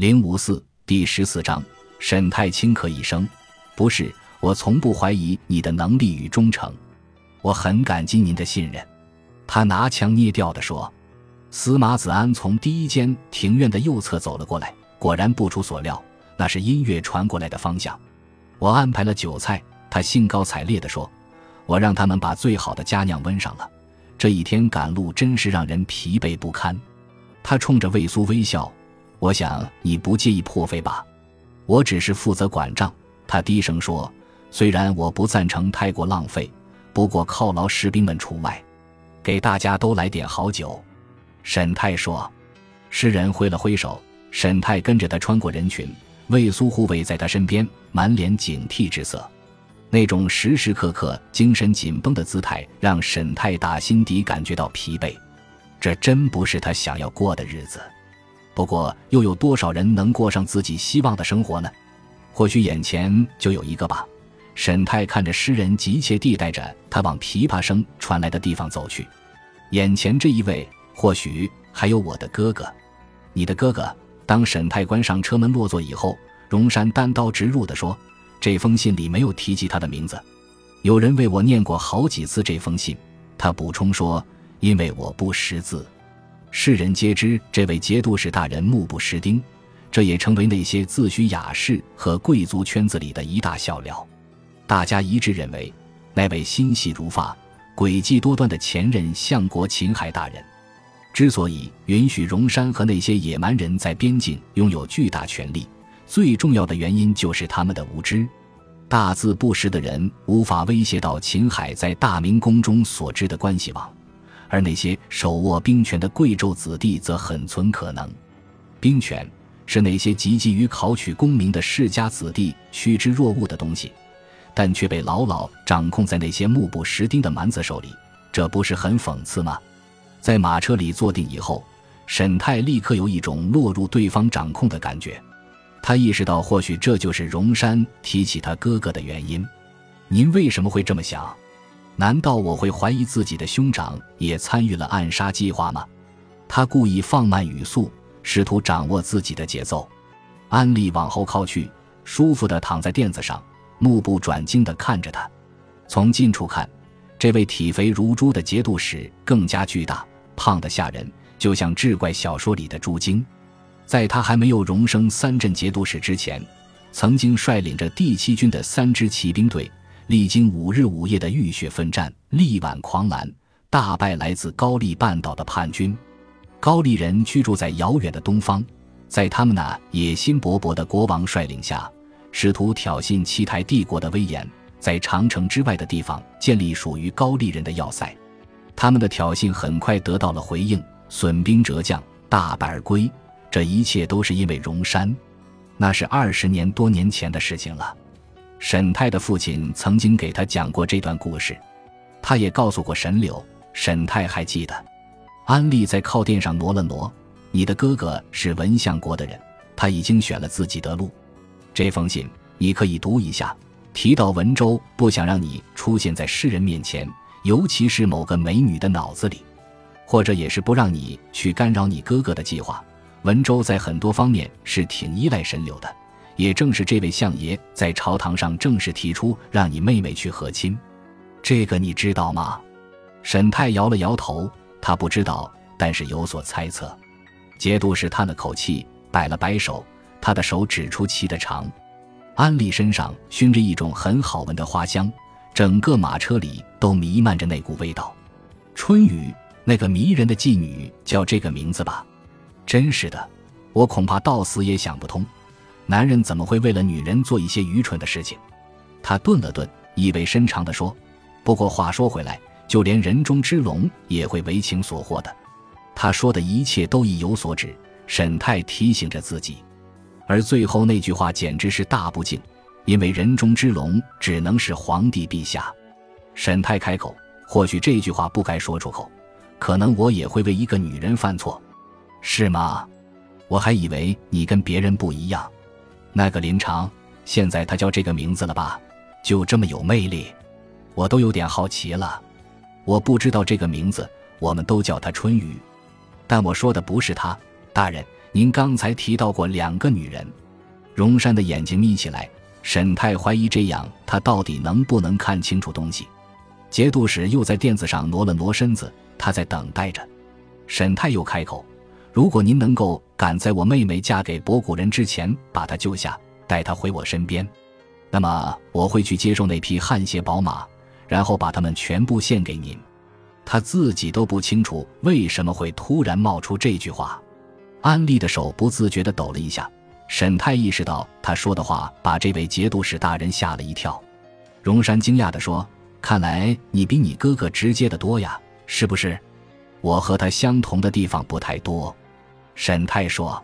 零五四第十四章，沈太轻咳一声：“不是，我从不怀疑你的能力与忠诚，我很感激您的信任。”他拿腔捏调地说。司马子安从第一间庭院的右侧走了过来，果然不出所料，那是音乐传过来的方向。我安排了酒菜，他兴高采烈地说：“我让他们把最好的佳酿温上了。这一天赶路真是让人疲惫不堪。”他冲着魏苏微笑。我想你不介意破费吧？我只是负责管账。他低声说：“虽然我不赞成太过浪费，不过犒劳士兵们除外。给大家都来点好酒。”沈泰说。诗人挥了挥手，沈泰跟着他穿过人群。魏苏护卫在他身边，满脸警惕之色。那种时时刻刻精神紧绷的姿态，让沈泰打心底感觉到疲惫。这真不是他想要过的日子。不过，又有多少人能过上自己希望的生活呢？或许眼前就有一个吧。沈泰看着诗人，急切地带着他往琵琶声传来的地方走去。眼前这一位，或许还有我的哥哥，你的哥哥。当沈泰关上车门落座以后，荣山单刀直入地说：“这封信里没有提及他的名字。有人为我念过好几次这封信。”他补充说：“因为我不识字。”世人皆知，这位节度使大人目不识丁，这也成为那些自诩雅士和贵族圈子里的一大笑料。大家一致认为，那位心细如发、诡计多端的前任相国秦海大人，之所以允许荣山和那些野蛮人在边境拥有巨大权力，最重要的原因就是他们的无知。大字不识的人无法威胁到秦海在大明宫中所知的关系网。而那些手握兵权的贵胄子弟则很存可能。兵权是那些汲汲于考取功名的世家子弟趋之若鹜的东西，但却被牢牢掌控在那些目不识丁的蛮子手里，这不是很讽刺吗？在马车里坐定以后，沈泰立刻有一种落入对方掌控的感觉。他意识到，或许这就是荣山提起他哥哥的原因。您为什么会这么想？难道我会怀疑自己的兄长也参与了暗杀计划吗？他故意放慢语速，试图掌握自己的节奏。安利往后靠去，舒服地躺在垫子上，目不转睛地看着他。从近处看，这位体肥如猪的节度使更加巨大，胖得吓人，就像志怪小说里的猪精。在他还没有荣升三镇节度使之前，曾经率领着第七军的三支骑兵队。历经五日五夜的浴血奋战，力挽狂澜，大败来自高丽半岛的叛军。高丽人居住在遥远的东方，在他们那野心勃勃的国王率领下，试图挑衅七台帝国的威严，在长城之外的地方建立属于高丽人的要塞。他们的挑衅很快得到了回应，损兵折将，大败而归。这一切都是因为荣山，那是二十年多年前的事情了。沈泰的父亲曾经给他讲过这段故事，他也告诉过沈柳。沈泰还记得，安利在靠垫上挪了挪。你的哥哥是文相国的人，他已经选了自己的路。这封信你可以读一下，提到文州，不想让你出现在世人面前，尤其是某个美女的脑子里，或者也是不让你去干扰你哥哥的计划。文州在很多方面是挺依赖沈柳的。也正是这位相爷在朝堂上正式提出让你妹妹去和亲，这个你知道吗？沈泰摇了摇头，他不知道，但是有所猜测。节度使叹了口气，摆了摆手，他的手指出旗的长。安利身上熏着一种很好闻的花香，整个马车里都弥漫着那股味道。春雨，那个迷人的妓女叫这个名字吧？真是的，我恐怕到死也想不通。男人怎么会为了女人做一些愚蠢的事情？他顿了顿，意味深长地说：“不过话说回来，就连人中之龙也会为情所惑的。”他说的一切都意有所指，沈泰提醒着自己。而最后那句话简直是大不敬，因为人中之龙只能是皇帝陛下。沈泰开口：“或许这句话不该说出口，可能我也会为一个女人犯错，是吗？我还以为你跟别人不一样。”那个林长，现在他叫这个名字了吧？就这么有魅力，我都有点好奇了。我不知道这个名字，我们都叫他春雨，但我说的不是他。大人，您刚才提到过两个女人。荣山的眼睛眯起来，沈太怀疑这样他到底能不能看清楚东西。节度使又在垫子上挪了挪身子，他在等待着。沈太又开口：“如果您能够赶在我妹妹嫁给博古人之前把她救下，带她回我身边，那么我会去接受那匹汗血宝马，然后把它们全部献给您。”他自己都不清楚为什么会突然冒出这句话。安利的手不自觉地抖了一下。沈太意识到他说的话把这位节度使大人吓了一跳。荣山惊讶地说：“看来你比你哥哥直接的多呀，是不是？”我和他相同的地方不太多。沈太说：“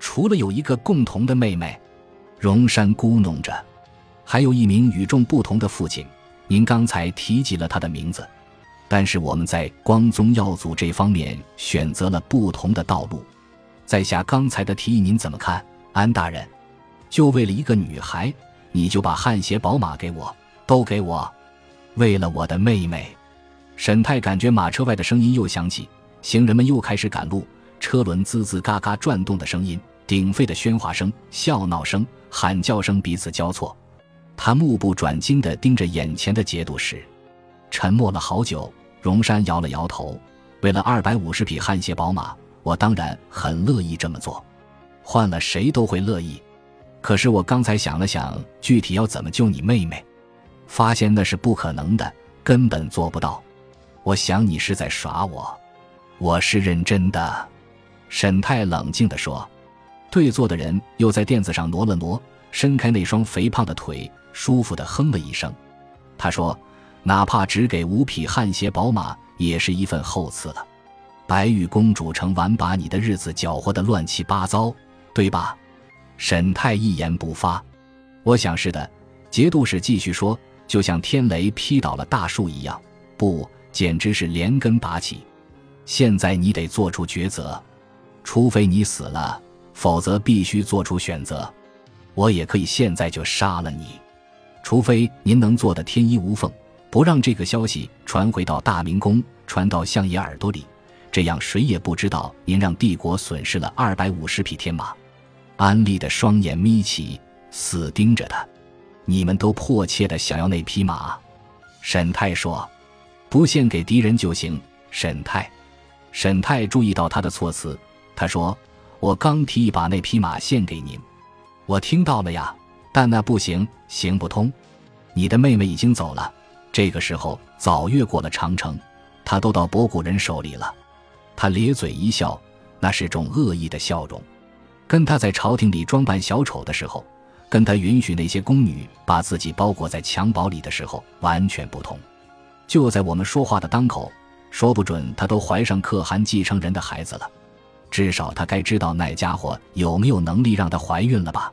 除了有一个共同的妹妹。”荣山咕哝着：“还有一名与众不同的父亲。您刚才提及了他的名字，但是我们在光宗耀祖这方面选择了不同的道路。在下刚才的提议，您怎么看？”安大人，就为了一个女孩，你就把汗血宝马给我，都给我，为了我的妹妹。沈太感觉马车外的声音又响起，行人们又开始赶路，车轮吱吱嘎嘎转动的声音，鼎沸的喧哗声、笑闹声、喊叫声彼此交错。他目不转睛地盯着眼前的节度使，沉默了好久。荣山摇了摇头，为了二百五十匹汗血宝马，我当然很乐意这么做。换了谁都会乐意，可是我刚才想了想，具体要怎么救你妹妹，发现那是不可能的，根本做不到。我想你是在耍我，我是认真的。”沈太冷静地说。对坐的人又在垫子上挪了挪，伸开那双肥胖的腿，舒服地哼了一声。他说：“哪怕只给五匹汗血宝马，也是一份厚赐了。白玉公主成晚把你的日子搅和得乱七八糟。”对吧？沈太一言不发。我想是的。节度使继续说：“就像天雷劈倒了大树一样，不，简直是连根拔起。现在你得做出抉择，除非你死了，否则必须做出选择。我也可以现在就杀了你，除非您能做的天衣无缝，不让这个消息传回到大明宫，传到相爷耳朵里，这样谁也不知道您让帝国损失了二百五十匹天马。”安利的双眼眯起，死盯着他。你们都迫切的想要那匹马，沈太说：“不献给敌人就行。”沈太，沈太注意到他的措辞，他说：“我刚提议把那匹马献给您，我听到了呀，但那不行，行不通。你的妹妹已经走了，这个时候早越过了长城，她都到博古人手里了。”他咧嘴一笑，那是种恶意的笑容。跟他在朝廷里装扮小丑的时候，跟他允许那些宫女把自己包裹在襁褓里的时候完全不同。就在我们说话的当口，说不准他都怀上可汗继承人的孩子了。至少他该知道那家伙有没有能力让她怀孕了吧？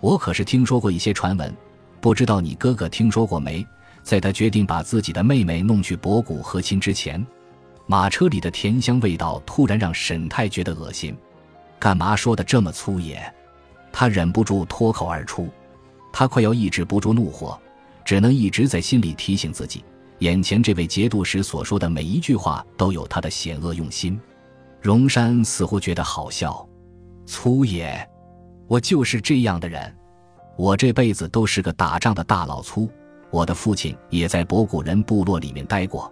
我可是听说过一些传闻，不知道你哥哥听说过没？在他决定把自己的妹妹弄去博古和亲之前，马车里的甜香味道突然让沈太觉得恶心。干嘛说的这么粗野？他忍不住脱口而出。他快要抑制不住怒火，只能一直在心里提醒自己：眼前这位节度使所说的每一句话都有他的险恶用心。荣山似乎觉得好笑。粗野？我就是这样的人。我这辈子都是个打仗的大老粗。我的父亲也在博古人部落里面待过。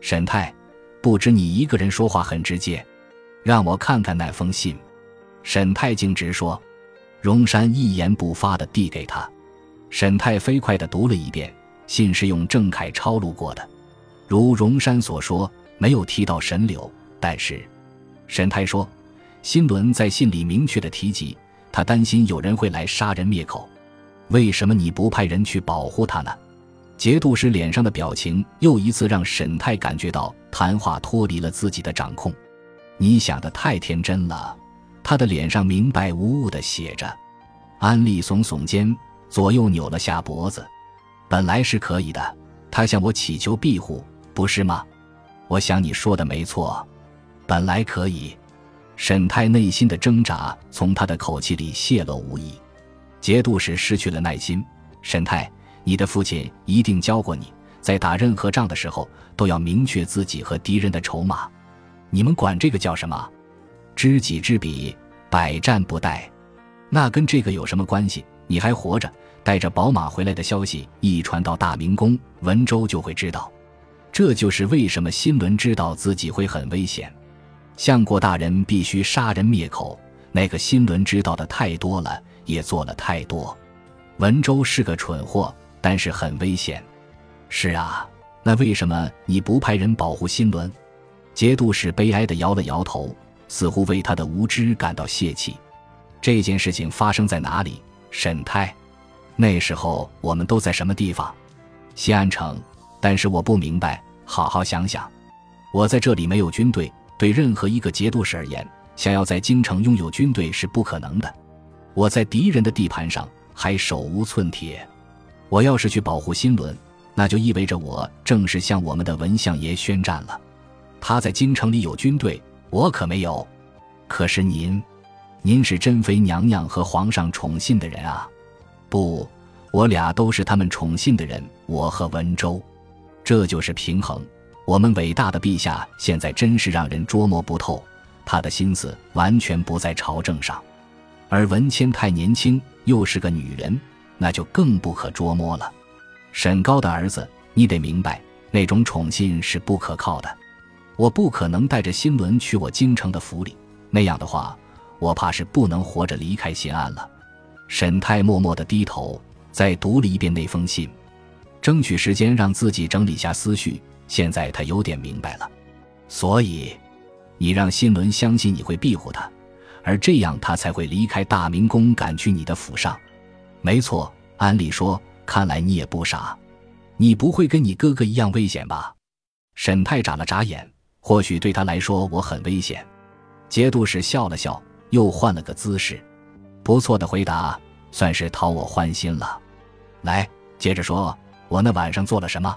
沈太，不知你一个人说话很直接，让我看看那封信。沈太径直说，荣山一言不发地递给他。沈太飞快地读了一遍，信是用郑恺抄录过的，如荣山所说，没有提到神柳。但是，沈太说，新伦在信里明确的提及，他担心有人会来杀人灭口。为什么你不派人去保护他呢？节度使脸上的表情又一次让沈太感觉到谈话脱离了自己的掌控。你想的太天真了。他的脸上明白无误的写着：“安利耸耸肩，左右扭了下脖子。本来是可以的，他向我祈求庇护，不是吗？我想你说的没错，本来可以。”沈太内心的挣扎从他的口气里泄露无遗。节度使失去了耐心：“沈太，你的父亲一定教过你，在打任何仗的时候都要明确自己和敌人的筹码。你们管这个叫什么？”知己知彼，百战不殆。那跟这个有什么关系？你还活着，带着宝马回来的消息一传到大明宫，文州就会知道。这就是为什么新伦知道自己会很危险，相国大人必须杀人灭口。那个新伦知道的太多了，也做了太多。文州是个蠢货，但是很危险。是啊，那为什么你不派人保护新伦？节度使悲哀地摇了摇头，似乎为他的无知感到泄气。这件事情发生在哪里？沈泰，那时候我们都在什么地方？西安城。但是我不明白，好好想想，我在这里没有军队，对任何一个节度使而言，想要在京城拥有军队是不可能的。我在敌人的地盘上还手无寸铁，我要是去保护新伦，那就意味着我正式向我们的文相爷宣战了。他在京城里有军队，我可没有。可是您。您是珍妃娘娘和皇上宠信的人啊，不，我俩都是他们宠信的人。我和文州，这就是平衡。我们伟大的陛下现在真是让人捉摸不透，他的心思完全不在朝政上，而文谦太年轻，又是个女人，那就更不可捉摸了。沈高的儿子，你得明白，那种宠信是不可靠的。我不可能带着新伦去我京城的府里，那样的话。我怕是不能活着离开新安了。沈泰默默地低头，再读了一遍那封信，争取时间让自己整理下思绪。现在他有点明白了，所以，你让新伦相信你会庇护他，而这样他才会离开大明宫，赶去你的府上。没错，安利说，看来你也不傻，你不会跟你哥哥一样危险吧？沈泰眨了眨眼，或许对他来说我很危险。节度使笑了笑。又换了个姿势，不错的回答，算是讨我欢心了。来，接着说，我那晚上做了什么？